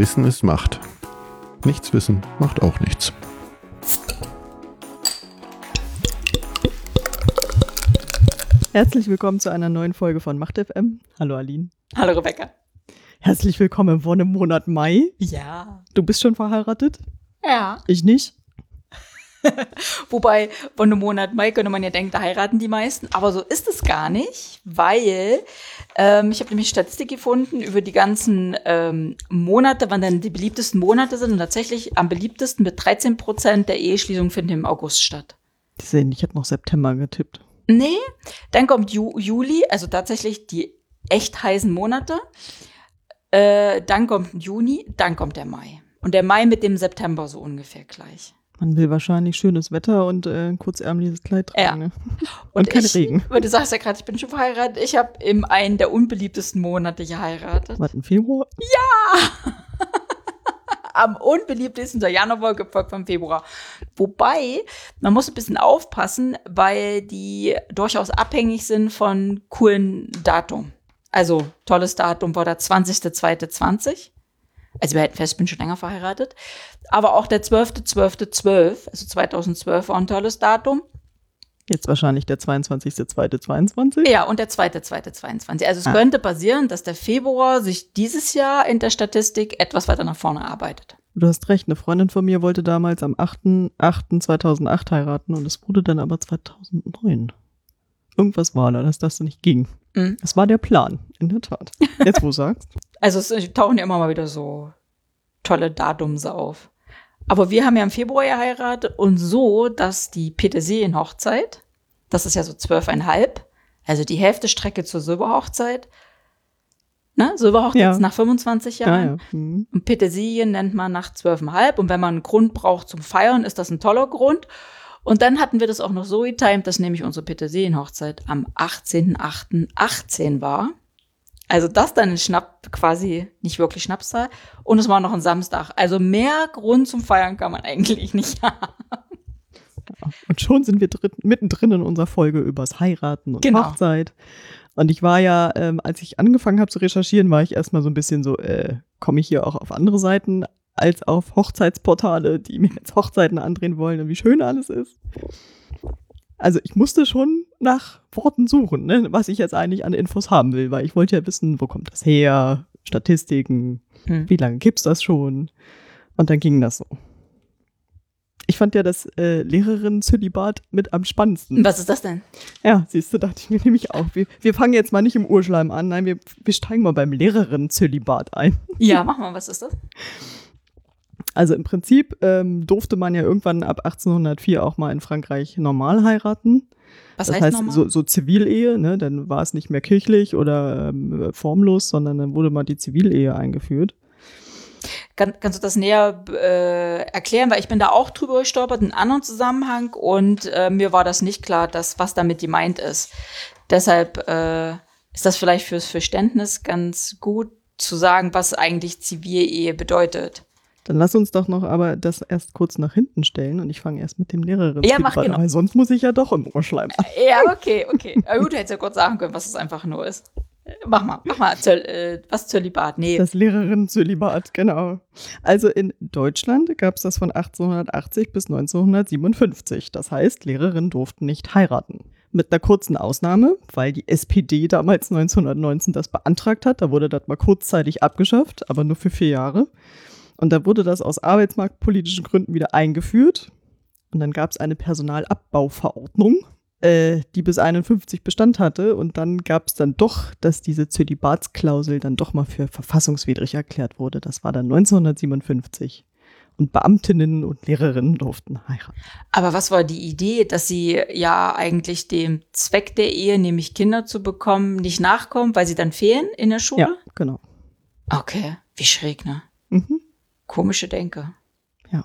Wissen ist Macht. Nichts wissen macht auch nichts. Herzlich willkommen zu einer neuen Folge von Macht FM. Hallo Aline. Hallo Rebecca. Herzlich willkommen im Wonnemonat Mai. Ja. Du bist schon verheiratet? Ja. Ich nicht. Wobei, von einem Monat Mai könnte man ja denken, da heiraten die meisten. Aber so ist es gar nicht, weil ähm, ich habe nämlich Statistik gefunden über die ganzen ähm, Monate, wann dann die beliebtesten Monate sind. Und tatsächlich am beliebtesten mit 13 Prozent der Eheschließungen finden im August statt. Die sehen, ich hätte noch September getippt. Nee, dann kommt Ju Juli, also tatsächlich die echt heißen Monate. Äh, dann kommt Juni, dann kommt der Mai. Und der Mai mit dem September so ungefähr gleich. Man will wahrscheinlich schönes Wetter und äh, ein kurzärmeliges Kleid tragen. Ja. Ne? Und, kein ich, Regen. Weil du sagst ja gerade, ich bin schon verheiratet. Ich habe in einen der unbeliebtesten Monate geheiratet. Was, im Februar? Am unbeliebtesten der Januar, gefolgt vom Februar. Wobei, man muss ein bisschen aufpassen, weil die durchaus abhängig sind von coolen Datum. Also, tolles Datum war der 20.02.20. Also, wir hätten fest, ich bin schon länger verheiratet. Aber auch der 12.12.12, also 2012 war ein tolles Datum. Jetzt wahrscheinlich der 22.02.22. Ja, und der zweite, zweite, 22. Also es Ah. könnte passieren, dass der Februar sich dieses Jahr in der Statistik etwas weiter nach vorne arbeitet. Du hast recht, eine Freundin von mir wollte damals am 8.8.2008 heiraten und es wurde dann aber 2009. Irgendwas war da, dass das nicht ging. Mhm. Das war der Plan, in der Tat. Jetzt, wo du sagst. Also es tauchen ja immer mal wieder so tolle Datums auf. Aber wir haben ja im Februar geheiratet und so, dass die Petersilienhochzeit, das ist ja so zwölfeinhalb, also die Hälfte Strecke zur Silberhochzeit, ne, Silberhochzeit Ja. ist nach 25 Ja, Jahren. ja. Mhm. Und Petersilien nennt man nach zwölfeinhalb. Und wenn man einen Grund braucht zum Feiern, ist das ein toller Grund. Und dann hatten wir das auch noch so getimt, dass nämlich unsere Petersilienhochzeit am 18.08.18 war. Also das dann ein Schnapp, quasi nicht wirklich Schnapszahl. Und es war noch ein Samstag. Also mehr Grund zum Feiern kann man eigentlich nicht haben. Und schon sind wir drin, mittendrin in unserer Folge übers Heiraten und Genau. Hochzeit. Und ich war ja, ähm, als ich angefangen habe zu recherchieren, war ich erstmal so ein bisschen so, äh, komme ich hier auch auf andere Seiten als auf Hochzeitsportale, die mir jetzt Hochzeiten andrehen wollen und wie schön alles ist. Also ich musste schon nach Worten suchen, ne, was ich jetzt eigentlich an Infos haben will, weil ich wollte ja wissen, wo kommt das her, Statistiken, Hm. wie lange gibt's das schon? Und dann ging das so. Ich fand ja das äh, Lehrerinnen-Zölibat mit am spannendsten. Was ist das denn? Ja, siehst du, dachte ich mir nämlich auch. Wir, wir fangen jetzt mal nicht im Urschleim an, nein, wir, wir steigen mal beim Lehrerinnen-Zölibat ein. Ja, mach mal, was ist das? Also im Prinzip ähm, durfte man ja irgendwann ab 1804 auch mal in Frankreich normal heiraten. Was das heißt, heißt, so, so Zivilehe, ne? dann war es nicht mehr kirchlich oder ähm, formlos, sondern dann wurde mal die Zivilehe eingeführt. Kann, kannst du das näher äh, erklären? Weil ich bin da auch drüber gestolpert, in einem anderen Zusammenhang und äh, mir war das nicht klar, dass, was damit gemeint ist. Deshalb äh, ist das vielleicht fürs Verständnis ganz gut zu sagen, was eigentlich Zivilehe bedeutet. Dann lass uns doch noch aber das erst kurz nach hinten stellen und ich fange erst mit dem Lehrerin Ja, mach genau. weil sonst muss ich ja doch im Urschleim an. Ja, okay, okay. Aber gut, du hättest ja kurz sagen können, was es einfach nur ist. Äh, Mach mal, mach mal, Zöl, äh, was Zölibat? Nee. Das Lehrerinnen-Zölibat, genau. Also in Deutschland gab es das von 1880 bis 1957. Das heißt, Lehrerinnen durften nicht heiraten. Mit einer kurzen Ausnahme, weil die SPD damals 1919 das beantragt hat. Da wurde das mal kurzzeitig abgeschafft, aber nur für vier Jahre. Und da wurde das aus arbeitsmarktpolitischen Gründen wieder eingeführt. Und dann gab es eine Personalabbauverordnung, äh, die bis 51 Bestand hatte. Und dann gab es dann doch, dass diese Zölibatsklausel dann doch mal für verfassungswidrig erklärt wurde. Das war dann 1957. Und Beamtinnen und Lehrerinnen durften heiraten. Aber was war die Idee, dass sie ja eigentlich dem Zweck der Ehe, nämlich Kinder zu bekommen, nicht nachkommen, weil sie dann fehlen in der Schule? Ja, genau. Okay, wie schräg, ne? Mhm. Komische Denke. Ja.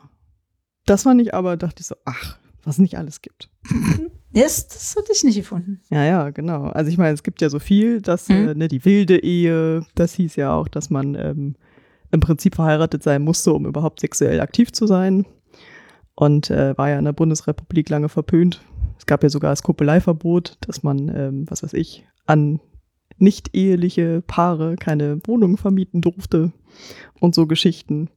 Das fand ich aber, dachte ich so, ach, was nicht alles gibt. Das, das hatte ich nicht gefunden. Ja, ja, genau. Also ich meine, es gibt ja so viel, dass Mhm. äh, ne, die wilde Ehe, das hieß ja auch, dass man ähm, im Prinzip verheiratet sein musste, um überhaupt sexuell aktiv zu sein. Und äh, war ja in der Bundesrepublik lange verpönt. Es gab ja sogar das Kopeleiverbot, dass man, ähm, was weiß ich, an nicht eheliche Paare keine Wohnung vermieten durfte und so Geschichten.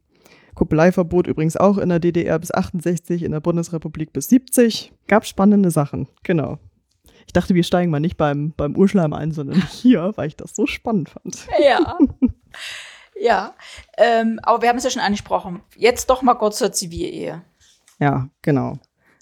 Kuppeleiverbot übrigens auch in der DDR bis 68, in der Bundesrepublik bis 70. Gab spannende Sachen, genau. Ich dachte, wir steigen mal nicht beim, beim Urschleim ein, sondern hier, weil ich das so spannend fand. Ja. ja. Ähm, aber wir haben es ja schon angesprochen. Jetzt doch mal kurz zur Zivilehe. Ja, genau.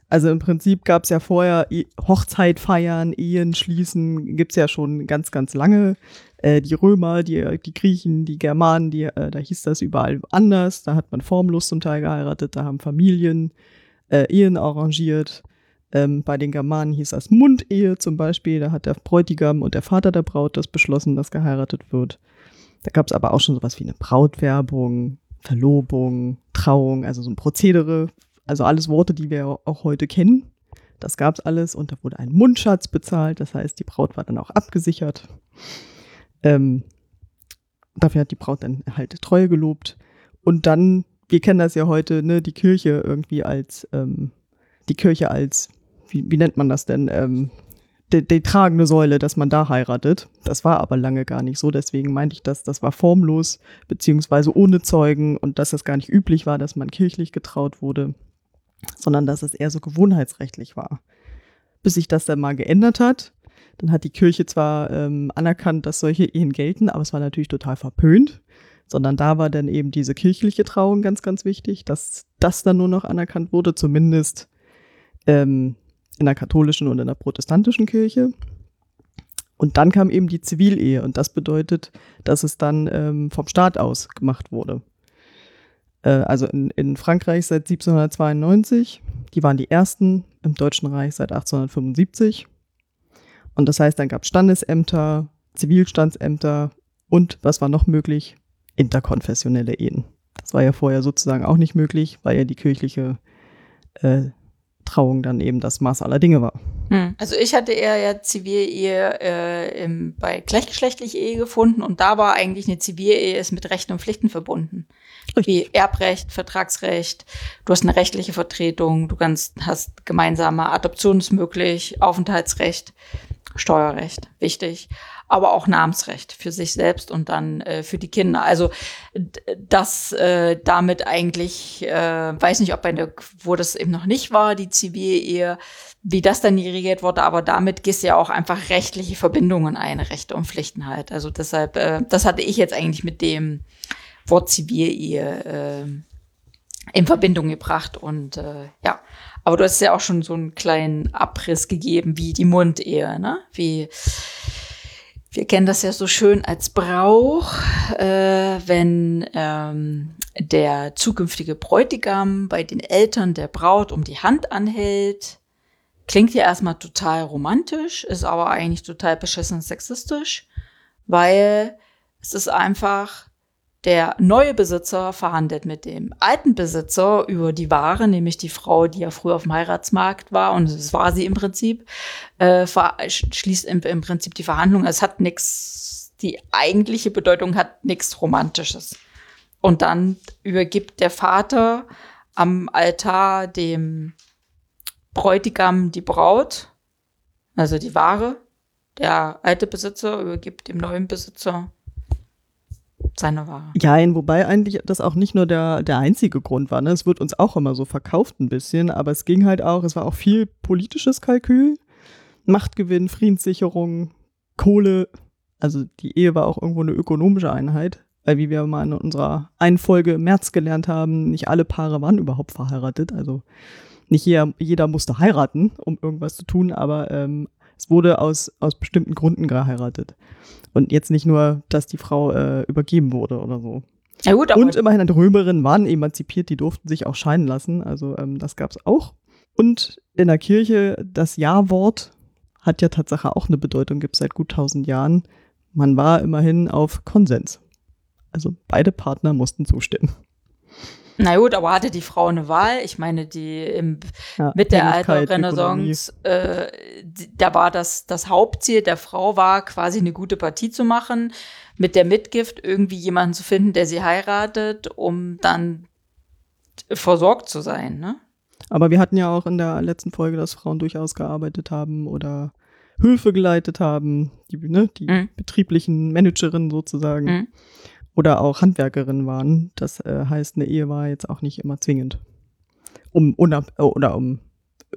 Also im Prinzip gab es ja vorher Hochzeit feiern, Ehen schließen, gibt's ja schon ganz, ganz lange. Äh, die Römer, die, die Griechen, die Germanen, die, äh, da hieß das überall anders. Da hat man formlos zum Teil geheiratet, da haben Familien äh, Ehen arrangiert. Ähm, bei den Germanen hieß das Mundehe zum Beispiel. Da hat der Bräutigam und der Vater der Braut das beschlossen, dass geheiratet wird. Da gab es aber auch schon sowas wie eine Brautwerbung, Verlobung, Trauung, also so ein Prozedere. Also alles Worte, die wir auch heute kennen. Das gab es alles und da wurde ein Mundschatz bezahlt. Das heißt, die Braut war dann auch abgesichert. Ähm, dafür hat die Braut dann halt Treue gelobt. Und dann, wir kennen das ja heute, ne, die Kirche irgendwie als, ähm, die Kirche als, wie, wie nennt man das denn, ähm, die, die tragende Säule, dass man da heiratet. Das war aber lange gar nicht so. Deswegen meinte ich das, das war formlos, beziehungsweise ohne Zeugen und dass es gar nicht üblich war, dass man kirchlich getraut wurde, sondern dass es eher so gewohnheitsrechtlich war. Bis sich das dann mal geändert hat. Dann hat die Kirche zwar ähm, anerkannt, dass solche Ehen gelten, aber es war natürlich total verpönt. Sondern da war dann eben diese kirchliche Trauung ganz, ganz wichtig, dass das dann nur noch anerkannt wurde, zumindest ähm, in der katholischen und in der protestantischen Kirche. Und dann kam eben die Zivilehe und das bedeutet, dass es dann ähm, vom Staat aus gemacht wurde. Äh, also in, in Frankreich seit 1792, die waren die ersten, im Deutschen Reich seit 1875. Und das heißt, dann gab es Standesämter, Zivilstandsämter und was war noch möglich? Interkonfessionelle Ehen. Das war ja vorher sozusagen auch nicht möglich, weil ja die kirchliche äh, Trauung dann eben das Maß aller Dinge war. Also ich hatte eher ja Zivilehe äh, im, bei gleichgeschlechtlicher Ehe gefunden und da war eigentlich eine Zivilehe ist mit Rechten und Pflichten verbunden. Wie Erbrecht, Vertragsrecht, du hast eine rechtliche Vertretung, du kannst, hast gemeinsame Adoption ist möglich, Aufenthaltsrecht, Steuerrecht, wichtig, aber auch Namensrecht für sich selbst und dann äh, für die Kinder. Also das äh, damit eigentlich, äh, weiß nicht, ob bei der, wo das eben noch nicht war, die Zivilehe, wie das dann geregelt wurde, aber damit gehst du ja auch einfach rechtliche Verbindungen ein, Rechte und Pflichten halt. Also deshalb, äh, das hatte ich jetzt eigentlich mit dem Wort Zivilehe äh, in Verbindung gebracht und äh, ja. Aber du hast ja auch schon so einen kleinen Abriss gegeben, wie die Mundehe, ne? Wie wir kennen das ja so schön als Brauch, äh, wenn ähm, der zukünftige Bräutigam bei den Eltern der Braut um die Hand anhält. Klingt ja erstmal total romantisch, ist aber eigentlich total beschissen sexistisch, weil es ist einfach, der neue Besitzer verhandelt mit dem alten Besitzer über die Ware, nämlich die Frau, die ja früher auf dem Heiratsmarkt war, und das war sie im Prinzip, äh, schließt im, im Prinzip die Verhandlung. Es hat nichts, die eigentliche Bedeutung hat nichts Romantisches. Und dann übergibt der Vater am Altar dem Bräutigam die Braut, also die Ware. Der alte Besitzer übergibt dem neuen Besitzer seine Ware. Ja, wobei eigentlich das auch nicht nur der, der einzige Grund war. Ne? Es wird uns auch immer so verkauft ein bisschen, aber es ging halt auch, es war auch viel politisches Kalkül, Machtgewinn, Friedenssicherung, Kohle. Also die Ehe war auch irgendwo eine ökonomische Einheit, weil wie wir mal in unserer einen Folge im März gelernt haben, nicht alle Paare waren überhaupt verheiratet. Also nicht jeder, jeder musste heiraten, um irgendwas zu tun, aber ähm, es wurde aus, aus bestimmten Gründen geheiratet. Und jetzt nicht nur, dass die Frau äh, übergeben wurde oder so. Ja gut, aber Und immerhin, Römerinnen waren emanzipiert, die durften sich auch scheiden lassen. Also ähm, das gab es auch. Und in der Kirche, das Ja-Wort hat ja Tatsache auch eine Bedeutung, gibt es seit gut tausend Jahren. Man war immerhin auf Konsens. Also beide Partner mussten zustimmen. Na gut, aber hatte die Frau eine Wahl? Ich meine, die im, Ja, mit der Abhängigkeit, alten Renaissance, äh, da war das, das Hauptziel der Frau war, quasi eine gute Partie zu machen, mit der Mitgift irgendwie jemanden zu finden, der sie heiratet, um dann versorgt zu sein, ne? Aber wir hatten ja auch in der letzten Folge, dass Frauen durchaus gearbeitet haben oder Höfe geleitet haben, die, ne, die Mhm. betrieblichen Managerinnen sozusagen. Mhm. Oder auch Handwerkerinnen waren. Das äh, heißt, eine Ehe war jetzt auch nicht immer zwingend, um unab äh, oder um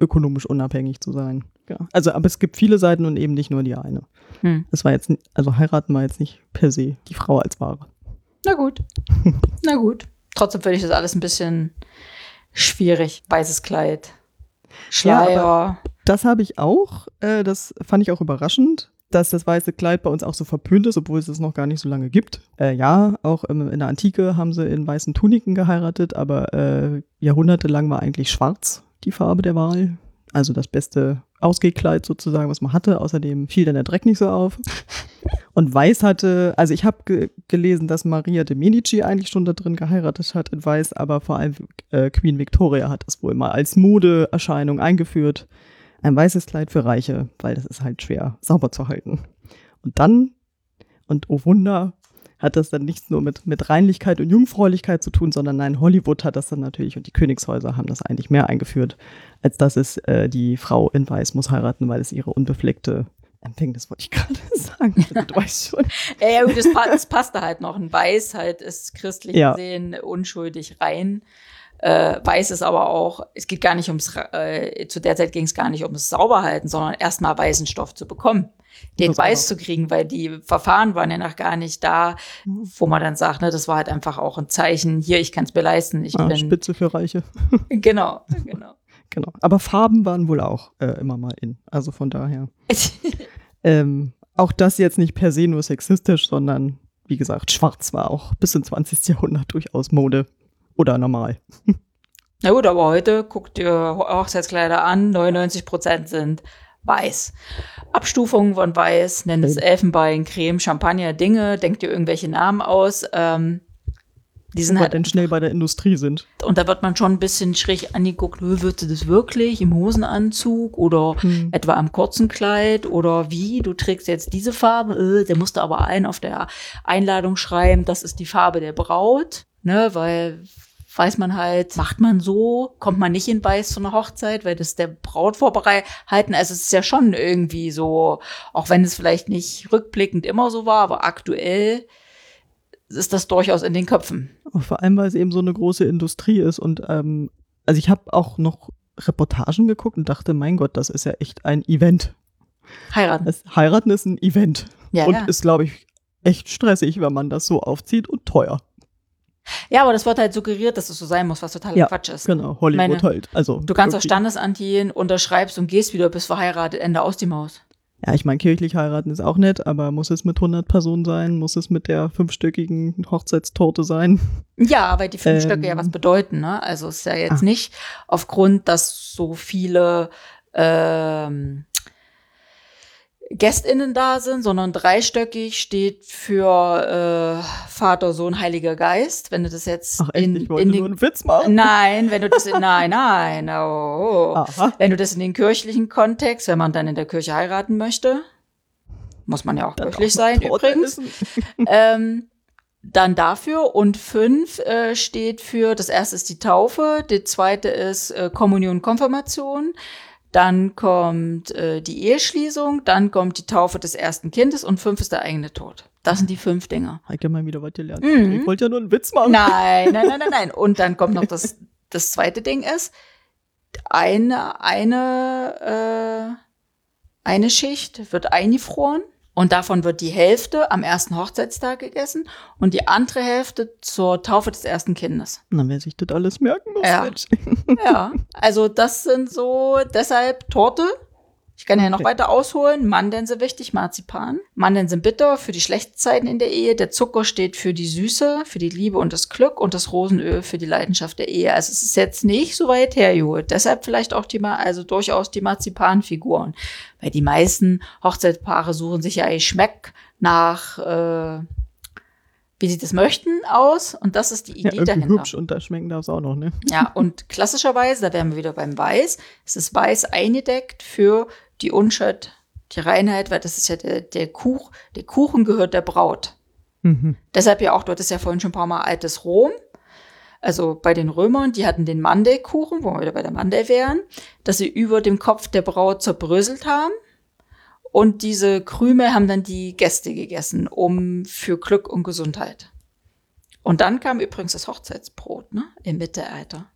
ökonomisch unabhängig zu sein. Ja. Also, aber es gibt viele Seiten und eben nicht nur die eine. Hm. Es war jetzt, also heiraten war jetzt nicht per se die Frau als Ware. Na gut. Na gut. Trotzdem finde ich das alles ein bisschen schwierig. Weißes Kleid. Schleier. Ja, Das habe ich auch. Äh, das fand ich auch überraschend, dass das weiße Kleid bei uns auch so verpönt ist, obwohl es es noch gar nicht so lange gibt. Äh, ja, auch im, in der Antike haben sie in weißen Tuniken geheiratet, aber äh, jahrhundertelang war eigentlich schwarz die Farbe der Wahl. Also das beste Ausgehkleid sozusagen, was man hatte. Außerdem fiel dann der Dreck nicht so auf. Und Weiß hatte, also ich habe ge gelesen, dass Maria de Medici eigentlich schon da drin geheiratet hat in Weiß, aber vor allem äh, Queen Victoria hat das wohl mal als Modeerscheinung eingeführt. Ein weißes Kleid für Reiche, weil das ist halt schwer sauber zu halten. Und dann, und oh Wunder, hat das dann nichts nur mit, mit Reinlichkeit und Jungfräulichkeit zu tun, sondern nein, Hollywood hat das dann natürlich und die Königshäuser haben das eigentlich mehr eingeführt, als dass es äh, die Frau in Weiß muss heiraten, weil es ihre unbefleckte Empfängnis, wollte ich gerade sagen. du weißt schon. Ja, ja, gut, das, pa das passte halt noch. Ein Weiß halt ist christlich Ja. gesehen unschuldig rein. Äh, Weiß ist aber auch, es geht gar nicht ums, äh, zu der Zeit ging es gar nicht ums Sauberhalten, sondern erstmal weißen Stoff zu bekommen, den Das auch weiß zu kriegen, weil die Verfahren waren ja noch gar nicht da, wo man dann sagt, ne, das war halt einfach auch ein Zeichen, hier, ich kann es mir leisten, ich Ah, bin, Spitze für Reiche. genau, genau. Genau. Aber Farben waren wohl auch äh, immer mal in. Also von daher. Ähm, auch das jetzt nicht per se nur sexistisch, sondern wie gesagt, schwarz war auch bis ins 20. Jahrhundert durchaus Mode oder normal. Na gut, aber heute guckt ihr Hochzeitskleider an, 99 Prozent sind weiß. Abstufungen von weiß, nennt es. Elfenbein, Creme, Champagner, Dinge, denkt ihr irgendwelche Namen aus. Ähm, die sind halt, denn schnell bei der Industrie sind. und da wird man schon ein bisschen schräg angeguckt, "Hö, wird sie das wirklich im Hosenanzug oder Hm. etwa am kurzen Kleid oder wie, du trägst jetzt diese Farbe, äh, der musste aber ein auf der Einladung schreiben, das ist die Farbe der Braut, ne, weil weiß man halt, macht man so, kommt man nicht in Weiß zu einer Hochzeit, weil das der Braut vorbehalten, also es ist ja schon irgendwie so, auch wenn es vielleicht nicht rückblickend immer so war, aber aktuell ist das durchaus in den Köpfen. Vor allem, weil es eben so eine große Industrie ist. Und ähm, also ich habe auch noch Reportagen geguckt und dachte, mein Gott, das ist ja echt ein Event. Heiraten. Das Heiraten ist ein Event. Ja, und ja. ist, glaube ich, echt stressig, wenn man das so aufzieht und teuer. Ja, aber das wird halt suggeriert, dass es so sein muss, was totaler Ja, Quatsch ist. Genau, Hollywood Meine- halt. Also Du kannst auf. Standesamt gehen, unterschreibst und gehst wieder, bist verheiratet, Ende aus die Maus. Ja, ich meine, kirchlich heiraten ist auch nett, aber muss es mit 100 Personen sein? Muss es mit der fünfstöckigen Hochzeitstorte sein? Ja, weil die fünf Ähm. Stöcke ja was bedeuten, ne? Also es ist ja jetzt Ah. nicht aufgrund, dass so viele ähm, GästInnen da sind, sondern dreistöckig steht für äh, Vater, Sohn, Heiliger Geist. Wenn du das jetzt Ach echt, in, ich wollte in nur den, einen Witz machen. Nein, wenn du das in, nein, nein, oh. Aha. Wenn du das in den kirchlichen Kontext, wenn man dann in der Kirche heiraten möchte, muss man ja auch Dann kirchlich auch sein übrigens, ähm, dann dafür und fünf äh, steht für, das erste ist die Taufe, die zweite ist äh, Kommunion, Konfirmation, dann kommt äh, die Eheschließung, dann kommt die Taufe des ersten Kindes und fünf ist der eigene Tod. Das sind die fünf Dinge. Hat ja mal wieder was gelernt. Mhm. Ich wollte ja nur einen Witz machen. Nein, nein, nein, nein, nein. Und dann kommt noch das, das zweite Ding ist, eine, eine, äh, eine Schicht wird eingefroren und davon wird die Hälfte am ersten Hochzeitstag gegessen und die andere Hälfte zur Taufe des ersten Kindes. Na, wer sich das alles merken muss. Ja. Ja, also das sind so, deshalb Torte. Ich kann ja noch weiter ausholen. Mandeln sind wichtig, Marzipan. Mandeln sind bitter für die schlechten Zeiten in der Ehe. Der Zucker steht für die Süße, für die Liebe und das Glück und das Rosenöl für die Leidenschaft der Ehe. Also es ist jetzt nicht so weit hergeholt. Deshalb vielleicht auch die, also durchaus die Marzipanfiguren. Weil die meisten Hochzeitspaare suchen sich ja ein Schmeck nach, äh, wie sie das möchten, aus. Und das ist die Ja, Idee irgendwie dahinter. hübsch und da schmecken darf es auch noch, ne? Ja, und klassischerweise, da wären wir wieder beim Weiß, es ist Weiß eingedeckt für die Unschuld, die Reinheit, weil das ist ja der, der Kuch, der Kuchen gehört der Braut. Mhm. Deshalb ja auch, dort ist ja vorhin schon ein paar Mal altes Rom. Also bei den Römern, die hatten den Mandelkuchen, wo wir wieder bei der Mandel wären, dass sie über dem Kopf der Braut zerbröselt haben Und diese Krümel haben dann die Gäste gegessen, um für Glück und Gesundheit. Und dann kam übrigens das Hochzeitsbrot, ne? Im Mittelalter.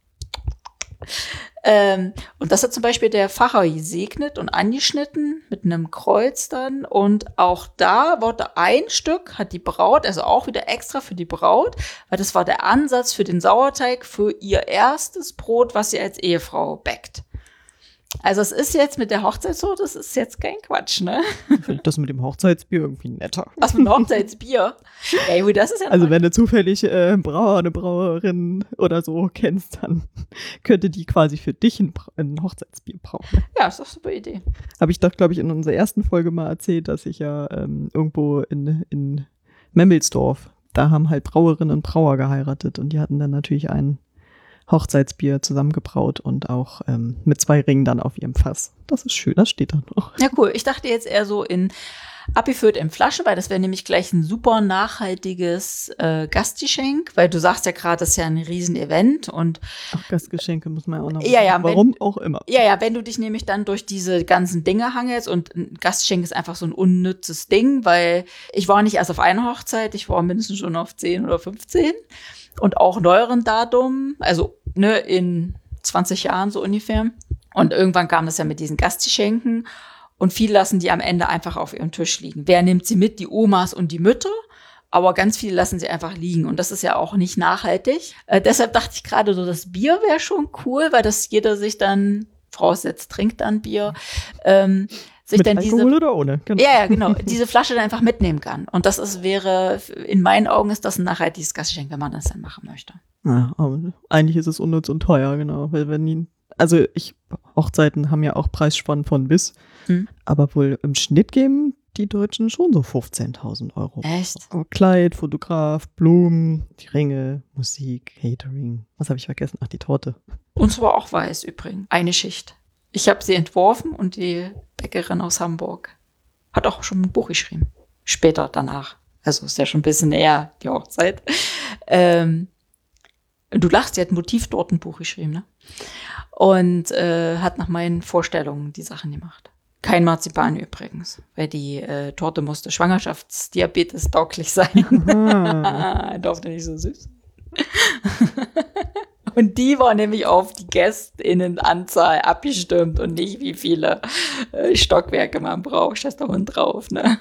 Ähm, und das hat zum Beispiel der Pfarrer gesegnet und angeschnitten mit einem Kreuz dann. Und auch da wurde ein Stück, hat die Braut, also auch wieder extra für die Braut, weil das war der Ansatz für den Sauerteig für ihr erstes Brot, was sie als Ehefrau backt. Also es ist jetzt mit der Hochzeit so, das ist jetzt kein Quatsch, ne? Ich finde das mit dem Hochzeitsbier irgendwie netter. Was mit dem Hochzeitsbier? Ey, gut, das ist ja Also wenn du zufällig äh, einen Brauer, eine Brauerin oder so kennst, dann könnte die quasi für dich ein, ein Hochzeitsbier brauen. ja, ist doch eine super Idee. Habe ich doch, glaube ich, in unserer ersten Folge mal erzählt, dass ich ja ähm, irgendwo in, in Memmelsdorf, da haben halt Brauerinnen und Brauer geheiratet und die hatten dann natürlich ein Hochzeitsbier zusammengebraut und auch ähm, mit zwei Ringen dann auf ihrem Fass. Das ist schön, das steht da noch. Ja, cool. Ich dachte jetzt eher so in abgefüllt in Flaschen, weil das wäre nämlich gleich ein super nachhaltiges äh, Gastgeschenk, weil du sagst ja gerade, das ist ja ein Riesen-Event und Ach, Gastgeschenke muss man ja auch noch Ja, ja, wenn- Warum auch immer. ja, ja, wenn du dich nämlich dann durch diese ganzen Dinge hangelst und ein Gastgeschenk ist einfach so ein unnützes Ding, weil ich war nicht erst auf einer Hochzeit, ich war mindestens schon auf 10 oder 15 und auch neueren Datum, also ne, in 20 Jahren so ungefähr. Und irgendwann kam das ja mit diesen Gastgeschenken und viele lassen die am Ende einfach auf ihrem Tisch liegen. Wer nimmt sie mit? Die Omas und die Mütter. Aber ganz viele lassen sie einfach liegen und das ist ja auch nicht nachhaltig. Äh, deshalb dachte ich gerade so, das Bier wäre schon cool, weil das jeder sich dann, voraussetzt, trinkt dann Bier, ähm, sich Mit dann Alkohol diese, oder ohne? Genau. ja, ja, genau, diese Flasche dann einfach mitnehmen kann. Und das ist, wäre, in meinen Augen ist das ein nachhaltiges Gastgeschenk, wenn man das dann machen möchte. Ja, aber eigentlich ist es unnütz und teuer, genau. Weil wenn die, also ich, Hochzeiten haben ja auch Preisspannen von bis, Hm. aber wohl im Schnitt geben die Deutschen schon so 15.000 Euro. Echt? Kleid, Fotograf, Blumen, die Ringe, Musik, Catering. Was habe ich vergessen? Ach, die Torte. Uns war auch weiß übrigens. Eine Schicht. Ich habe sie entworfen und die Bäckerin aus Hamburg hat auch schon ein Buch geschrieben. Später danach. Also ist ja schon ein bisschen näher, die Hochzeit. Ähm, du lachst, sie hat ein Motivtortenbuch geschrieben, ne? Und äh, hat nach meinen Vorstellungen die Sachen gemacht. Kein Marzipan übrigens, weil die äh, Torte musste Schwangerschaftsdiabetes tauglich sein. Ah, Durfte nicht so süß. Und die war nämlich auf die GästInnenanzahl abgestimmt und nicht wie viele äh, Stockwerke man braucht. Steht da unten drauf, ne?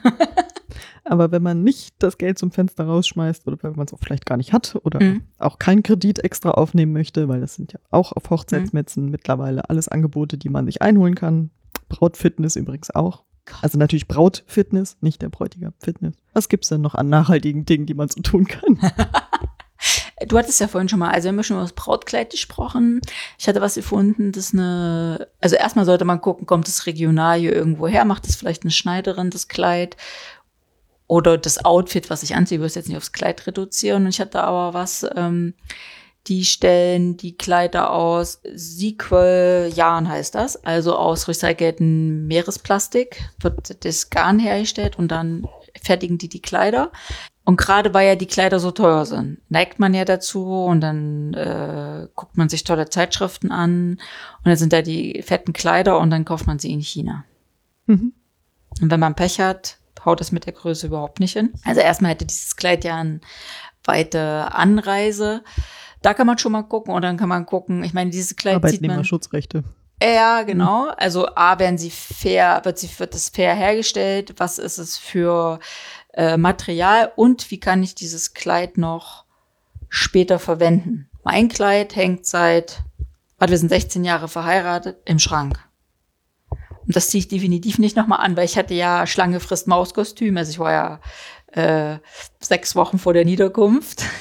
aber wenn man nicht das Geld zum Fenster rausschmeißt oder wenn man es auch vielleicht gar nicht hat oder Mhm. auch keinen Kredit extra aufnehmen möchte, weil das sind ja auch auf Hochzeitsmetzen mittlerweile alles Angebote, die man sich einholen kann. Brautfitness übrigens auch. Also natürlich Brautfitness, nicht der Bräutigam Fitness. Was gibt's denn noch an nachhaltigen Dingen, die man so tun kann? Du hattest ja vorhin schon mal, also wir haben ja schon über das Brautkleid gesprochen. Ich hatte was gefunden, das eine, also erstmal sollte man gucken, kommt das regional hier irgendwo her, macht das vielleicht eine Schneiderin, das Kleid. Oder das Outfit, was ich anziehe, würde es jetzt nicht aufs Kleid reduzieren. Und ich hatte aber was, ähm, die stellen die Kleider aus Sequel Yarn heißt das, also aus recyceltem Meeresplastik wird das Garn hergestellt und dann fertigen die die Kleider. Und gerade weil ja die Kleider so teuer sind, neigt man ja dazu und dann äh, guckt man sich tolle Zeitschriften an und dann sind da die fetten Kleider und dann kauft man sie in China. Mhm. Und wenn man Pech hat, haut es mit der Größe überhaupt nicht hin. Also erstmal hätte dieses Kleid ja eine weite Anreise. Da kann man schon mal gucken und dann kann man gucken, ich meine, dieses Kleid sieht man. Arbeitnehmerschutzrechte. Ja, genau. Also A, werden sie fair, wird sie wird das fair hergestellt? Was ist es für äh, Material und wie kann ich dieses Kleid noch später verwenden? Mein Kleid hängt seit, warte, wir sind 16 Jahre verheiratet, im Schrank. Und das ziehe ich definitiv nicht nochmal an, weil ich hatte ja Schlange frisst Mauskostüm. Also ich war ja äh, sechs Wochen vor der Niederkunft.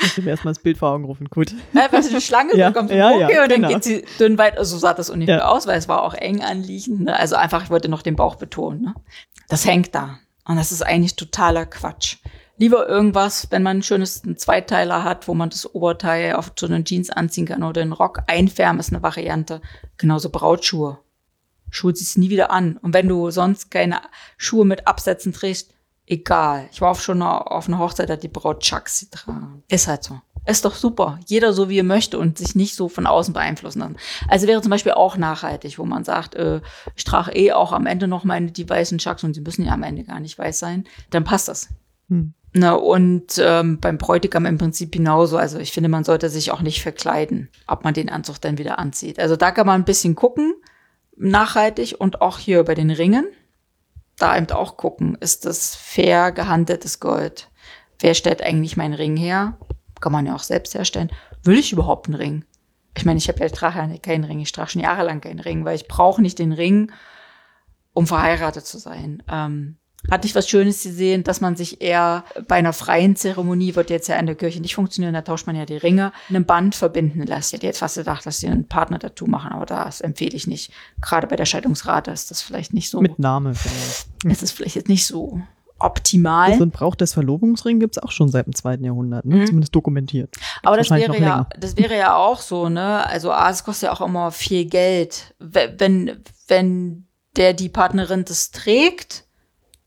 Ich mir erstmal das Bild vor Augen rufen. Gut. Ja, weißt du, die Schlange Ja, kommt ja, ja, ja, und dann genau. geht sie dünn weit, also so sah das ungefähr Ja. aus, weil es war auch eng anliegend. Ne? Also einfach, ich wollte noch den Bauch betonen. Ne? Das hängt da. Und das ist eigentlich totaler Quatsch. Lieber irgendwas, wenn man ein schönes Zweiteiler hat, wo man das Oberteil auf so einen Jeans anziehen kann oder einen Rock einfärben, ist eine Variante. Genauso Brautschuhe. Schuhe ziehst du nie wieder an. Und wenn du sonst keine Schuhe mit Absätzen trägst, egal. Ich war auch schon auf einer Hochzeit, da hat die Braut Chucks getragen. Ist halt so. Ist doch super. Jeder so, wie er möchte und sich nicht so von außen beeinflussen lassen. Also wäre zum Beispiel auch nachhaltig, wo man sagt, äh, ich trage eh auch am Ende noch meine, die weißen Chucks und sie müssen ja am Ende gar nicht weiß sein. Dann passt das. Hm. Na, und ähm, beim Bräutigam im Prinzip genauso. Also ich finde, man sollte sich auch nicht verkleiden, ob man den Anzug dann wieder anzieht. Also da kann man ein bisschen gucken, nachhaltig und auch hier bei den Ringen. Da eben auch gucken, ist das fair gehandeltes Gold? Wer stellt eigentlich meinen Ring her? Kann man ja auch selbst herstellen. Will ich überhaupt einen Ring? Ich meine, ich habe ja trage keinen Ring. Ich trage schon jahrelang keinen Ring, weil ich brauche nicht den Ring, um verheiratet zu sein. Ähm, hatte ich was Schönes gesehen, dass man sich eher bei einer freien Zeremonie, wird jetzt ja in der Kirche nicht funktionieren, da tauscht man ja die Ringe, einem Band verbinden lässt. Ich hätte jetzt fast gedacht, dass sie einen Partner dazu machen, aber das empfehle ich nicht. Gerade bei der Scheidungsrate ist das vielleicht nicht so. Mit Name vielleicht. Es ist vielleicht jetzt nicht so optimal. Ein Brauch des Verlobungsring gibt es auch schon seit dem zweiten Jahrhundert, ne? Mhm. zumindest dokumentiert. Aber das wäre ja, das wäre ja auch so, ne? Also A, es kostet ja auch immer viel Geld. We- Wenn, wenn der die Partnerin das trägt,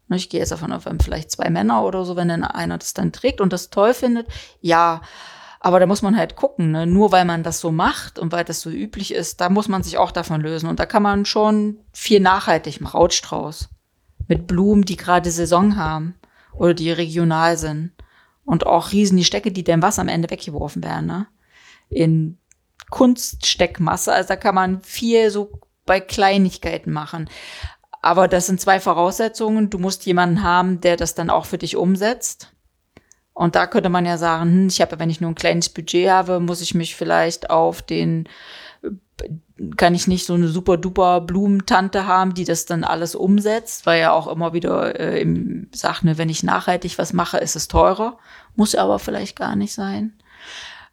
ne, ich gehe jetzt davon auf, wenn vielleicht zwei Männer oder so, wenn dann einer das dann trägt und das toll findet, ja. Aber da muss man halt gucken, ne? nur weil man das so macht und weil das so üblich ist, da muss man sich auch davon lösen. Und da kann man schon viel nachhaltig machen. Brautstrauß mit Blumen, die gerade Saison haben oder die regional sind. Und auch riesen die Stecke, die dann was am Ende weggeworfen werden, ne? In Kunststeckmasse. Also da kann man viel so bei Kleinigkeiten machen. Aber das sind zwei Voraussetzungen. Du musst jemanden haben, der das dann auch für dich umsetzt. Und da könnte man ja sagen, hm, ich habe, wenn ich nur ein kleines Budget habe, muss ich mich vielleicht auf den, kann ich nicht so eine super duper Blumentante haben, die das dann alles umsetzt, weil ja auch immer wieder äh, im, sagt, ne, wenn ich nachhaltig was mache, ist es teurer. Muss aber vielleicht gar nicht sein.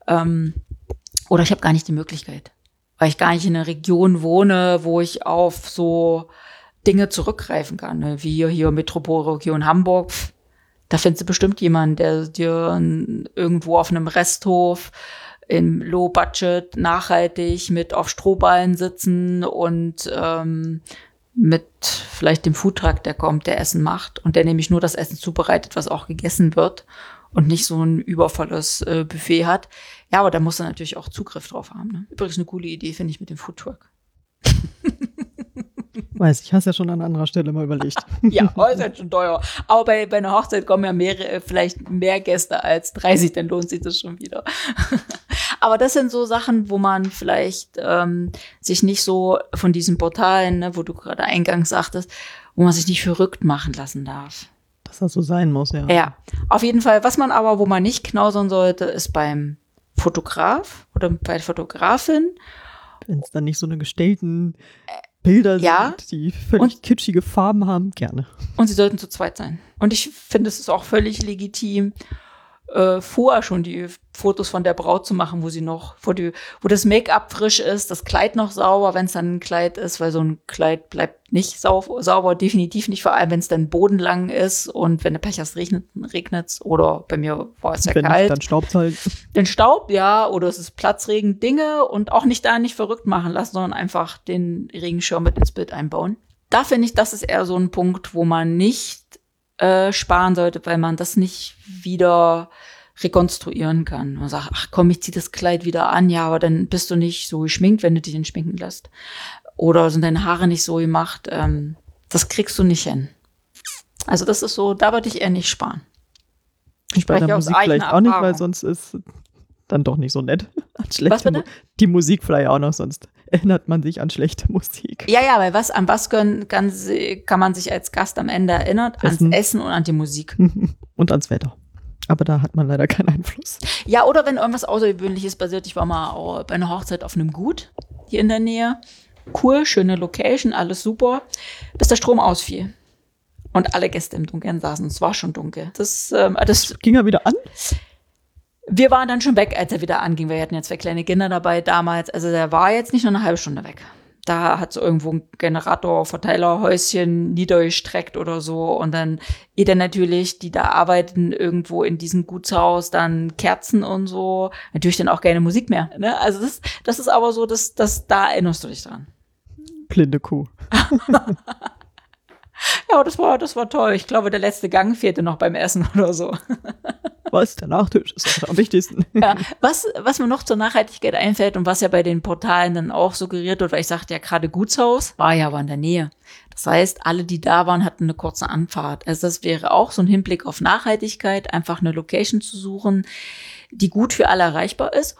Ähm, oder ich habe gar nicht die Möglichkeit, weil ich gar nicht in einer Region wohne, wo ich auf so Dinge zurückgreifen kann, ne? wie hier, hier Metropolregion Hamburg. Pff, da findest du bestimmt jemanden, der dir irgendwo auf einem Resthof im Low Budget nachhaltig mit auf Strohballen sitzen und ähm, mit vielleicht dem Foodtruck, der kommt, der Essen macht und der nämlich nur das Essen zubereitet, was auch gegessen wird und nicht so ein übervolles äh, Buffet hat. Ja, aber da muss er natürlich auch Zugriff drauf haben. Ne? Übrigens eine coole Idee, finde ich, mit dem Foodtruck. Weiß ich, hast ja schon an anderer Stelle mal überlegt. Ja, oh, ist halt schon teuer. Aber bei, bei einer Hochzeit kommen ja mehrere, vielleicht mehr Gäste als 30, dann lohnt sich das schon wieder. Aber das sind so Sachen, wo man vielleicht ähm, sich nicht so von diesen Portalen, ne, wo du gerade eingangs sagtest, wo man sich nicht verrückt machen lassen darf. Dass das so sein muss, ja. Ja, auf jeden Fall. Was man aber, wo man nicht knausern sollte, ist beim Fotograf oder bei der Fotografin. Wenn es dann nicht so eine gestellten Bilder ja. sind, die völlig kitschige Farben haben, gerne. Und sie sollten zu zweit sein. Und ich finde, es ist auch völlig legitim, äh, vorher schon die Fotos von der Braut zu machen, wo sie noch, wo, die, wo das Make-up frisch ist, das Kleid noch sauber, wenn es dann ein Kleid ist, weil so ein Kleid bleibt nicht sau sauber, definitiv nicht, vor allem wenn es dann bodenlang ist und wenn du Pech hast, regnet regnet's oder bei mir war es ja Wenn kalt. nicht, dann staubt halt. den Staub, ja, oder es ist Platzregen, Dinge und auch nicht da nicht verrückt machen lassen, sondern einfach den Regenschirm mit ins Bild einbauen. Da finde ich, das ist eher so ein Punkt, wo man nicht äh, sparen sollte, weil man das nicht wieder rekonstruieren kann. Man sagt, ach komm, ich zieh das Kleid wieder an, ja, aber dann bist du nicht so geschminkt, wenn du dich den schminken lässt. Oder sind deine Haare nicht so gemacht. Ähm, das kriegst du nicht hin. Also das ist so, da würde ich eher nicht sparen. Ich Bei der Musik vielleicht auch nicht, weil sonst ist dann doch nicht so nett. An schlechte? Mu- Die Musik vielleicht auch noch, sonst erinnert man sich an schlechte Musik. Ja, ja, weil was, an was können, kann, kann man sich als Gast am Ende erinnern? Essen. Ans Essen und an die Musik. Und ans Wetter. Aber da hat man leider keinen Einfluss. Ja, oder wenn irgendwas Außergewöhnliches passiert. Ich war mal bei einer Hochzeit auf einem Gut hier in der Nähe. Cool, schöne Location, alles super. Bis der Strom ausfiel. Und alle Gäste im Dunkeln saßen. Es war schon dunkel. Das, ähm, das, Ging er wieder an? Wir waren dann schon weg, als er wieder anging. Wir hatten ja zwei kleine Kinder dabei damals. Also der war jetzt nicht nur eine halbe Stunde weg. Da hat so irgendwo ein Generator, Verteilerhäuschen niedergestreckt oder so. Und dann jeder natürlich, die da arbeiten, irgendwo in diesem Gutshaus, dann Kerzen und so. Natürlich dann auch keine Musik mehr. Ne? Also das, das ist aber so, dass, dass da erinnerst du dich dran. Blinde Kuh. Ja, das war, das war toll. Ich glaube, der letzte Gang fehlte noch beim Essen oder so. Was? Der Nachtisch ist am wichtigsten. Ja, was, was mir noch zur Nachhaltigkeit einfällt und was ja bei den Portalen dann auch suggeriert wird, weil ich sagte ja gerade Gutshaus, war ja aber in der Nähe. Das heißt, alle, die da waren, hatten eine kurze Anfahrt. Also das wäre auch so ein Hinblick auf Nachhaltigkeit, einfach eine Location zu suchen, die gut für alle erreichbar ist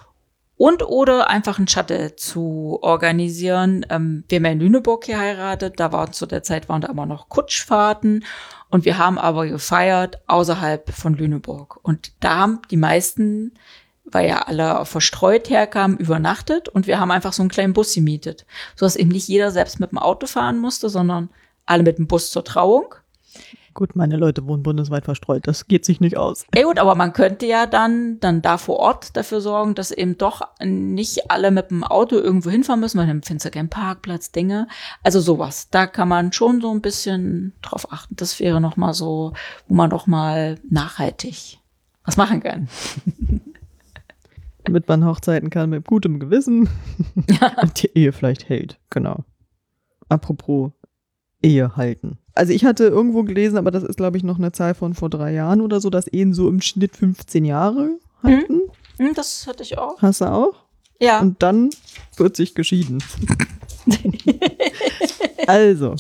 und oder einfach einen Shuttle zu organisieren. Ähm, wir haben in Lüneburg geheiratet, da waren zu der Zeit waren da immer noch Kutschfahrten und wir haben aber gefeiert außerhalb von Lüneburg. Und da haben die meisten, weil ja alle verstreut herkamen, übernachtet und wir haben einfach so einen kleinen Bus gemietet, sodass eben nicht jeder selbst mit dem Auto fahren musste, sondern alle mit dem Bus zur Trauung. Gut, meine Leute wohnen bundesweit verstreut. Das geht sich nicht aus. Ja gut, aber man könnte ja dann, dann da vor Ort dafür sorgen, dass eben doch nicht alle mit dem Auto irgendwo hinfahren müssen, weil dann findest du keinen Parkplatz, Dinge. Also sowas. Da kann man schon so ein bisschen drauf achten. Das wäre noch mal so, wo man doch mal nachhaltig was machen kann. Damit man Hochzeiten kann mit gutem Gewissen und die Ehe vielleicht hält. Genau. Apropos Ehe halten. Also ich hatte irgendwo gelesen, aber das ist, glaube ich, noch eine Zahl von vor drei Jahren oder so, dass Ehen so im Schnitt 15 Jahre halten. Hm, Das hatte ich auch. Hast du auch? Ja. Und dann wird sich geschieden. also,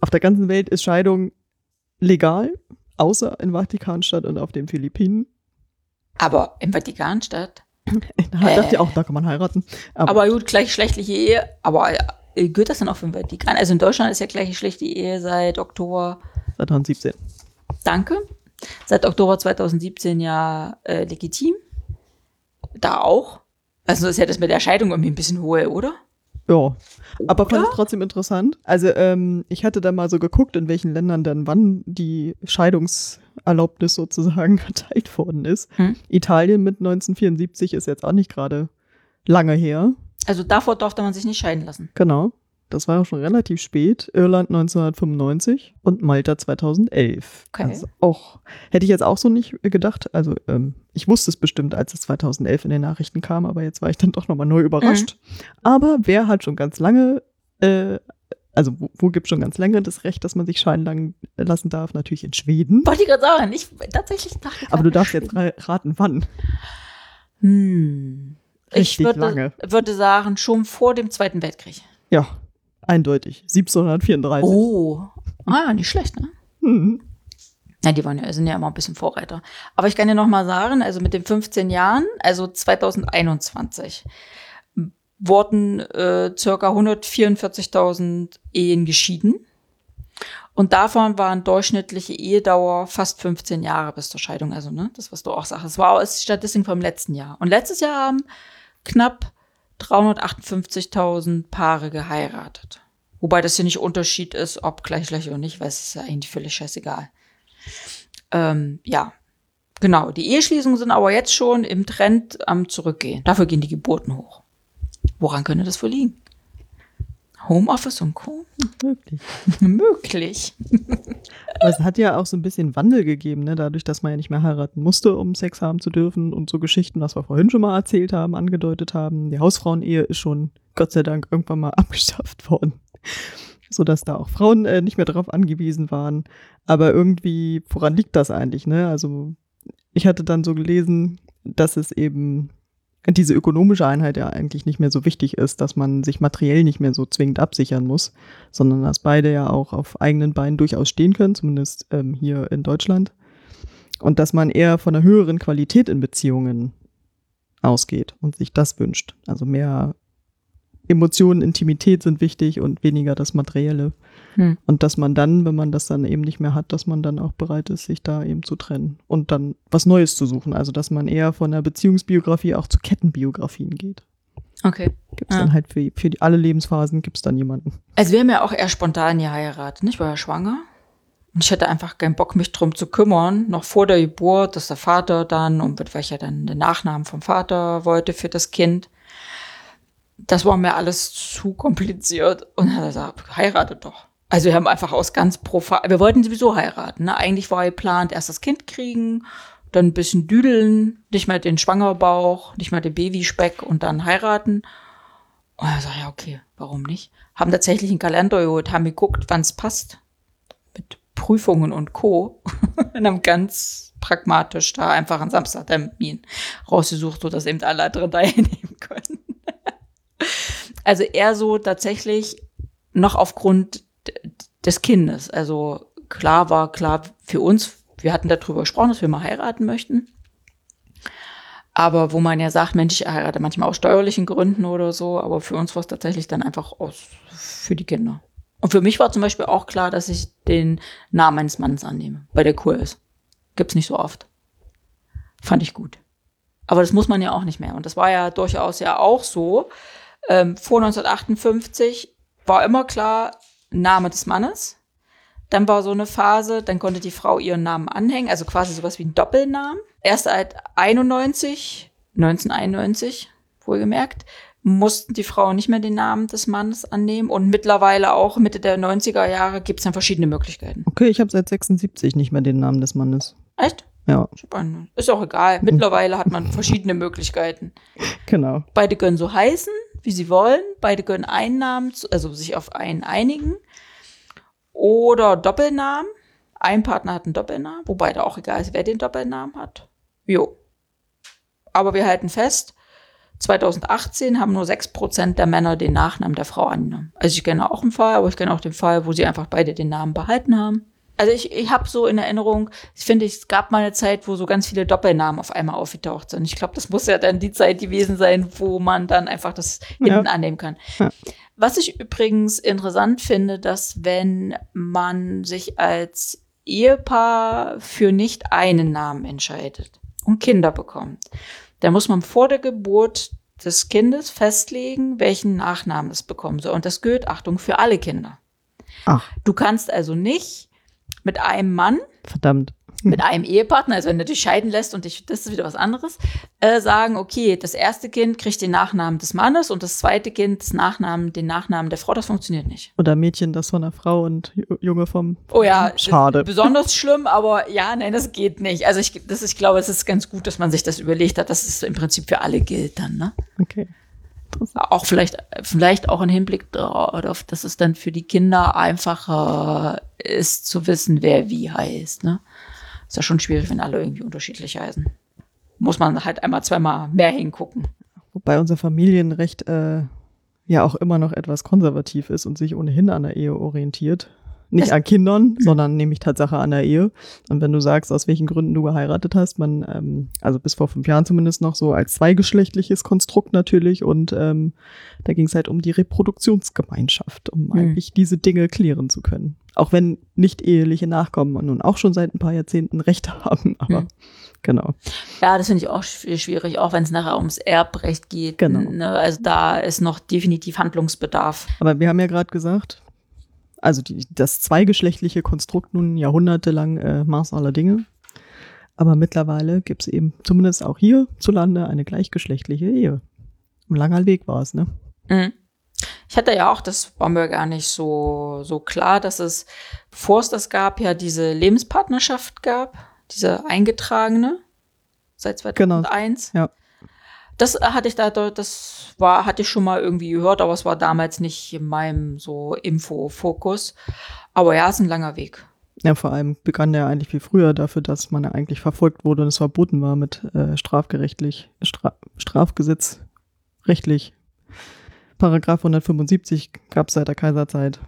auf der ganzen Welt ist Scheidung legal, außer in Vatikanstadt und auf den Philippinen. Aber im Vatikanstadt. Da dachte ich auch, da kann man heiraten. Aber, Aber gut, gleichgeschlechtliche Ehe. Aber äh, gilt das dann auch für den Vatikan? Also in Deutschland ist ja gleichgeschlechtliche Ehe seit Oktober 2017. Danke. Seit Oktober 2017 ja äh, legitim. Da auch. Also ist ja das mit der Scheidung irgendwie ein bisschen hohe, oder? Ja. Aber fand ich trotzdem interessant. Also, ähm, ich hatte da mal so geguckt, in welchen Ländern dann wann die Scheidungserlaubnis sozusagen verteilt worden ist. Hm. Italien mit 1974 ist jetzt auch nicht gerade lange her. Also davor durfte man sich nicht scheiden lassen. Genau. Das war auch schon relativ spät. Irland 1995 und Malta 2011. Okay. Also auch, hätte ich jetzt auch so nicht gedacht. Also ähm, ich wusste es bestimmt, als es 2011 in den Nachrichten kam, aber jetzt war ich dann doch nochmal neu überrascht. Aber wer hat schon ganz lange, äh, also wo, wo gibt schon ganz lange das Recht, dass man sich scheiden lassen darf? Natürlich in Schweden. Wollte ich gerade sagen, ich tatsächlich dachte Aber du darfst jetzt ra- raten, wann. Hm. Ich würde, lange. würde sagen, schon vor dem Zweiten Weltkrieg. Ja, eindeutig. 1734. Oh. Ah, nicht schlecht, ne? Hm. Nein, die waren ja, sind ja immer ein bisschen Vorreiter. Aber ich kann dir noch mal sagen, also mit den 15 Jahren, also 2021, wurden äh, circa 144.000 Ehen geschieden. Und davon waren durchschnittliche Ehedauer fast 15 Jahre bis zur Scheidung. Also, ne, das, was du auch sagst. Das war aus Statistik vom letzten Jahr. Und letztes Jahr haben knapp 358.000 Paare geheiratet. Wobei das hier nicht Unterschied ist, ob gleich oder nicht, weil es ist ja eigentlich völlig scheißegal. Ähm, ja, genau. Die Eheschließungen sind aber jetzt schon im Trend am Zurückgehen. Dafür gehen die Geburten hoch. Woran könnte das wohl liegen? Homeoffice und Co. Wirklich. Möglich. Aber es hat ja auch so ein bisschen Wandel gegeben, ne? dadurch, dass man ja nicht mehr heiraten musste, um Sex haben zu dürfen und so Geschichten, was wir vorhin schon mal erzählt haben, angedeutet haben. Die Hausfrauenehe ist schon Gott sei Dank irgendwann mal abgeschafft worden, sodass da auch Frauen äh, nicht mehr darauf angewiesen waren. Aber irgendwie, woran liegt das eigentlich? Ne? Also ich hatte dann so gelesen, dass es eben diese ökonomische Einheit ja eigentlich nicht mehr so wichtig ist, dass man sich materiell nicht mehr so zwingend absichern muss, sondern dass beide ja auch auf eigenen Beinen durchaus stehen können, zumindest ähm, hier in Deutschland. Und dass man eher von einer höheren Qualität in Beziehungen ausgeht und sich das wünscht. Also mehr Emotionen, Intimität sind wichtig und weniger das Materielle. Hm. Und dass man dann, wenn man das dann eben nicht mehr hat, dass man dann auch bereit ist, sich da eben zu trennen und dann was Neues zu suchen. Also dass man eher von der Beziehungsbiografie auch zu Kettenbiografien geht. Okay. Gibt es Ja. dann halt für, für die, alle Lebensphasen gibt es dann jemanden. Also wir haben ja auch eher spontan geheiratet. Ich war ja schwanger. Und ich hatte einfach keinen Bock, mich drum zu kümmern. Noch vor der Geburt, dass der Vater dann, und weil ich ja dann den Nachnamen vom Vater wollte für das Kind. Das war mir alles zu kompliziert. Und dann hat er gesagt, heiratet doch. Also wir haben einfach aus ganz pro, wir wollten sowieso heiraten. Ne? Eigentlich war geplant, erst das Kind kriegen, dann ein bisschen düdeln, nicht mehr den Schwangerbauch, nicht mehr den Babyspeck und dann heiraten. Und er sagt, ja, okay, warum nicht? Haben tatsächlich einen Kalender geholt, haben geguckt, wann es passt. Mit Prüfungen und Co. und haben ganz pragmatisch da einfach einen Samstagtermin rausgesucht, sodass eben alle anderen teilnehmen können. also eher so tatsächlich noch aufgrund des Kindes. Also klar war klar für uns, wir hatten darüber gesprochen, dass wir mal heiraten möchten. Aber wo man ja sagt, Mensch, ich heirate manchmal aus steuerlichen Gründen oder so, aber für uns war es tatsächlich dann einfach aus für die Kinder. Und für mich war zum Beispiel auch klar, dass ich den Namen meines Mannes annehme, weil der cool ist. Gibt's nicht so oft. Fand ich gut. Aber das muss man ja auch nicht mehr. Und das war ja durchaus ja auch so. Ähm, vor 1958 war immer klar, Name des Mannes. Dann war so eine Phase, dann konnte die Frau ihren Namen anhängen, also quasi sowas wie ein Doppelnamen. Erst seit 91, 1991, wohlgemerkt, mussten die Frauen nicht mehr den Namen des Mannes annehmen und mittlerweile auch Mitte der 90er Jahre gibt es dann verschiedene Möglichkeiten. Okay, ich habe seit 76 nicht mehr den Namen des Mannes. Echt? Ja. Spannend. Ist auch egal. Mittlerweile hat man verschiedene Möglichkeiten. Genau. Beide können so heißen, wie sie wollen. Beide können einen Namen, also sich auf einen einigen. Oder Doppelnamen. Ein Partner hat einen Doppelnamen, wobei da auch egal ist, wer den Doppelnamen hat. Jo. Aber wir halten fest, 2018 haben nur 6% der Männer den Nachnamen der Frau angenommen. Also ich kenne auch einen Fall, aber ich kenne auch den Fall, wo sie einfach beide den Namen behalten haben. Also ich, ich habe so in Erinnerung, ich finde, es gab mal eine Zeit, wo so ganz viele Doppelnamen auf einmal aufgetaucht sind. Ich glaube, das muss ja dann die Zeit gewesen sein, wo man dann einfach das hinten Ja. annehmen kann. Ja. Was ich übrigens interessant finde, dass wenn man sich als Ehepaar für nicht einen Namen entscheidet und Kinder bekommt, dann muss man vor der Geburt des Kindes festlegen, welchen Nachnamen es bekommen soll. Und das gilt, Achtung, für alle Kinder. Ach, Du kannst also nicht mit einem Mann, verdammt. mit einem Ehepartner, also wenn du dich scheiden lässt und dich, das ist wieder was anderes, äh, sagen, okay, das erste Kind kriegt den Nachnamen des Mannes und das zweite Kind das Nachnamen, den Nachnamen der Frau, das funktioniert nicht. Oder Mädchen, das von einer Frau und Ju- Junge vom. Oh ja, Schade. besonders schlimm, aber ja, nein, das geht nicht. Also ich, das ich glaube, es ist ganz gut, dass man sich das überlegt hat, dass es im Prinzip für alle gilt dann, ne? Okay. Auch vielleicht, vielleicht auch im Hinblick darauf, dass es dann für die Kinder einfacher ist zu wissen, wer wie heißt, ne? Ist ja schon schwierig, wenn alle irgendwie unterschiedlich heißen. Muss man halt einmal, zweimal mehr hingucken. Wobei unser Familienrecht äh, ja auch immer noch etwas konservativ ist und sich ohnehin an der Ehe orientiert. Nicht Es- an Kindern, sondern nämlich Tatsache an der Ehe. Und wenn du sagst, aus welchen Gründen du geheiratet hast, man, ähm, also bis vor fünf Jahren zumindest noch so als zweigeschlechtliches Konstrukt natürlich. Und ähm, da ging es halt um die Reproduktionsgemeinschaft, um Hm. eigentlich diese Dinge klären zu können. Auch wenn nicht eheliche Nachkommen nun auch schon seit ein paar Jahrzehnten Rechte haben, aber Hm. genau. Ja, das finde ich auch schw- schwierig, auch wenn es nachher ums Erbrecht geht. Genau. Ne? Also da ist noch definitiv Handlungsbedarf. Aber wir haben ja gerade gesagt, also die, das zweigeschlechtliche Konstrukt nun jahrhundertelang äh, Maß aller Dinge. Aber mittlerweile gibt es eben zumindest auch hierzulande eine gleichgeschlechtliche Ehe. Ein langer Weg war es, ne? Mhm. Ich hatte ja auch, das war mir gar nicht so, so klar, dass es, bevor es das gab, ja diese Lebenspartnerschaft gab, diese eingetragene, seit 2001. ja. Das hatte ich da, das war, hatte ich schon mal irgendwie gehört, aber es war damals nicht in meinem so Info-Fokus. Aber ja, es ist ein langer Weg. Ja, vor allem begann der eigentlich viel früher dafür, dass man ja eigentlich verfolgt wurde und es verboten war mit äh, strafgerechtlich, Stra Strafgesetz. Paragraph 175 gab es seit der Kaiserzeit.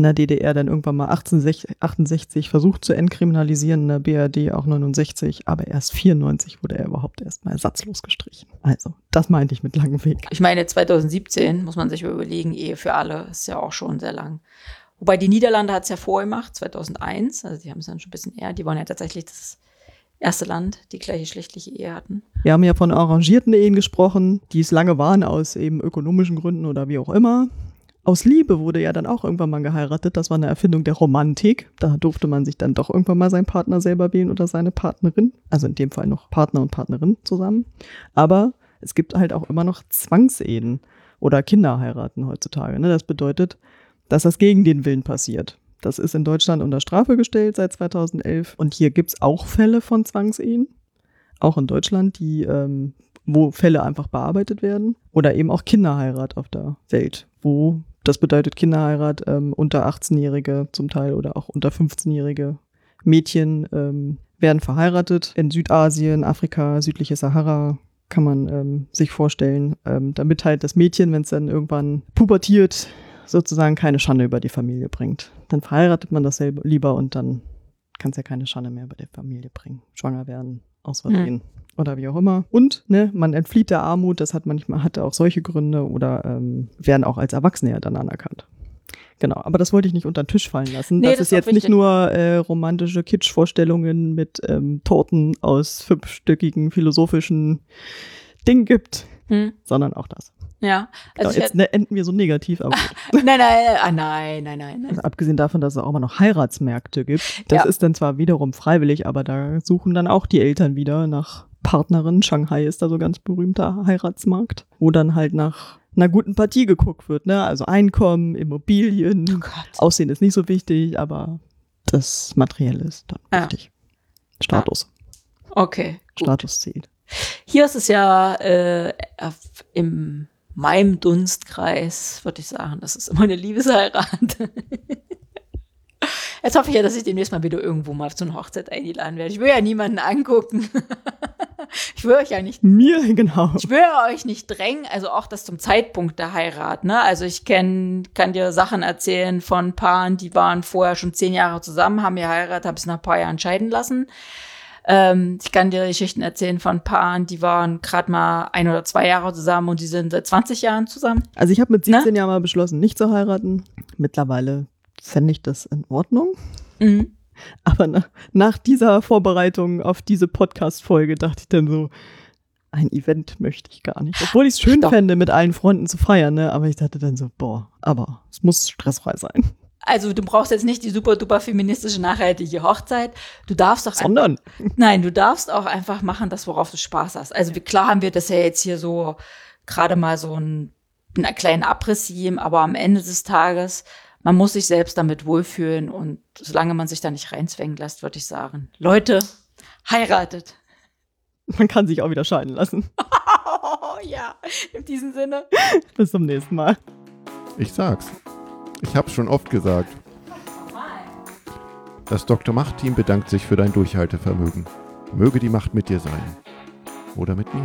In der DDR dann irgendwann mal 1868 versucht zu entkriminalisieren, in der BRD auch 69, aber erst 94 wurde er überhaupt erstmal ersatzlos gestrichen. Also, das meinte ich mit langem Weg. Ich meine, 2017 muss man sich überlegen, Ehe für alle ist ja auch schon sehr lang. Wobei die Niederlande hat es ja vorgemacht, 2001, also die haben es dann schon ein bisschen eher. Die waren ja tatsächlich das erste Land, die gleichgeschlechtliche Ehe hatten. Wir haben ja von arrangierten Ehen gesprochen, die es lange waren, aus eben ökonomischen Gründen oder wie auch immer. Aus Liebe wurde ja dann auch irgendwann mal geheiratet. Das war eine Erfindung der Romantik. Da durfte man sich dann doch irgendwann mal seinen Partner selber wählen oder seine Partnerin. Also in dem Fall noch Partner und Partnerin zusammen. Aber es gibt halt auch immer noch Zwangsehen oder Kinderheiraten heutzutage. Ne? Das bedeutet, dass das gegen den Willen passiert. Das ist in Deutschland unter Strafe gestellt seit 2011. Und hier gibt's auch Fälle von Zwangsehen auch in Deutschland, die, ähm, wo Fälle einfach bearbeitet werden. Oder eben auch Kinderheirat auf der Welt, wo das bedeutet Kinderheirat ähm, unter 18-Jährige zum Teil oder auch unter 15-Jährige Mädchen ähm, werden verheiratet in Südasien, Afrika, südliche Sahara, kann man ähm, sich vorstellen, ähm, damit halt das Mädchen, wenn es dann irgendwann pubertiert, sozusagen keine Schande über die Familie bringt. Dann verheiratet man das selber lieber und dann kann es ja keine Schande mehr über die Familie bringen. Schwanger werden, aus Versehen. Mhm. Oder wie auch immer. Und ne, man entflieht der Armut, das hat manchmal hatte auch solche Gründe oder ähm, werden auch als Erwachsene ja dann anerkannt. Genau, aber das wollte ich nicht unter den Tisch fallen lassen. Nee, das, das ist jetzt nicht nur äh, romantische Kitschvorstellungen mit ähm, Torten aus fünfstöckigen philosophischen Dingen gibt, hm. sondern auch das. Ja. Also genau, jetzt ne, enden wir so negativ. Aber nein, nein, ah, nein, nein, nein, nein. Also abgesehen davon, dass es auch immer noch Heiratsmärkte gibt. Das ja. ist dann zwar wiederum freiwillig, aber da suchen dann auch die Eltern wieder nach Partnerin. Shanghai ist da so ganz berühmter Heiratsmarkt, wo dann halt nach einer guten Partie geguckt wird. Ne? Also Einkommen, Immobilien. Oh Aussehen ist nicht so wichtig, aber das Materielle ist dann ja. wichtig. Status. Okay. Gut. Status zählt. Hier ist es ja äh, im meinem Dunstkreis, würde ich sagen, das ist immer eine Liebesheirat. Jetzt hoffe ich ja, dass ich demnächst mal wieder irgendwo mal zu einer Hochzeit eingeladen werde. Ich will ja niemanden angucken. ich will euch ja nicht. Mir, genau. Ich will ja euch nicht drängen, also auch das zum Zeitpunkt der Heirat, ne? Also ich kenn, kann dir Sachen erzählen von Paaren, die waren vorher schon zehn Jahre zusammen, haben geheiratet, haben es nach ein paar Jahren scheiden lassen. Ähm, ich kann dir Geschichten erzählen von Paaren, die waren gerade mal ein oder zwei Jahre zusammen und die sind seit 20 Jahren zusammen. Also ich habe mit 17 ne? Jahren mal beschlossen, nicht zu heiraten. Mittlerweile fände ich das in Ordnung. Mhm. Aber nach, nach dieser Vorbereitung auf diese Podcast-Folge dachte ich dann so, ein Event möchte ich gar nicht. Obwohl ich es schön Stopp. fände, mit allen Freunden zu feiern, ne? Aber ich dachte dann so, boah, aber es muss stressfrei sein. Also du brauchst jetzt nicht die super duper feministische nachhaltige Hochzeit. Du darfst doch Sondern. Einfach, nein, du darfst auch einfach machen, das worauf du Spaß hast. Also klar haben wir das ja jetzt hier so gerade mal so ein, einen kleinen Abriss aber am Ende des Tages man muss sich selbst damit wohlfühlen und solange man sich da nicht reinzwängen lässt, würde ich sagen, Leute, heiratet. Man kann sich auch wieder scheiden lassen. ja, in diesem Sinne. Bis zum nächsten Mal. Ich sag's. Ich hab's schon oft gesagt. Das Dr. Macht-Team bedankt sich für dein Durchhaltevermögen. Möge die Macht mit dir sein. Oder mit mir.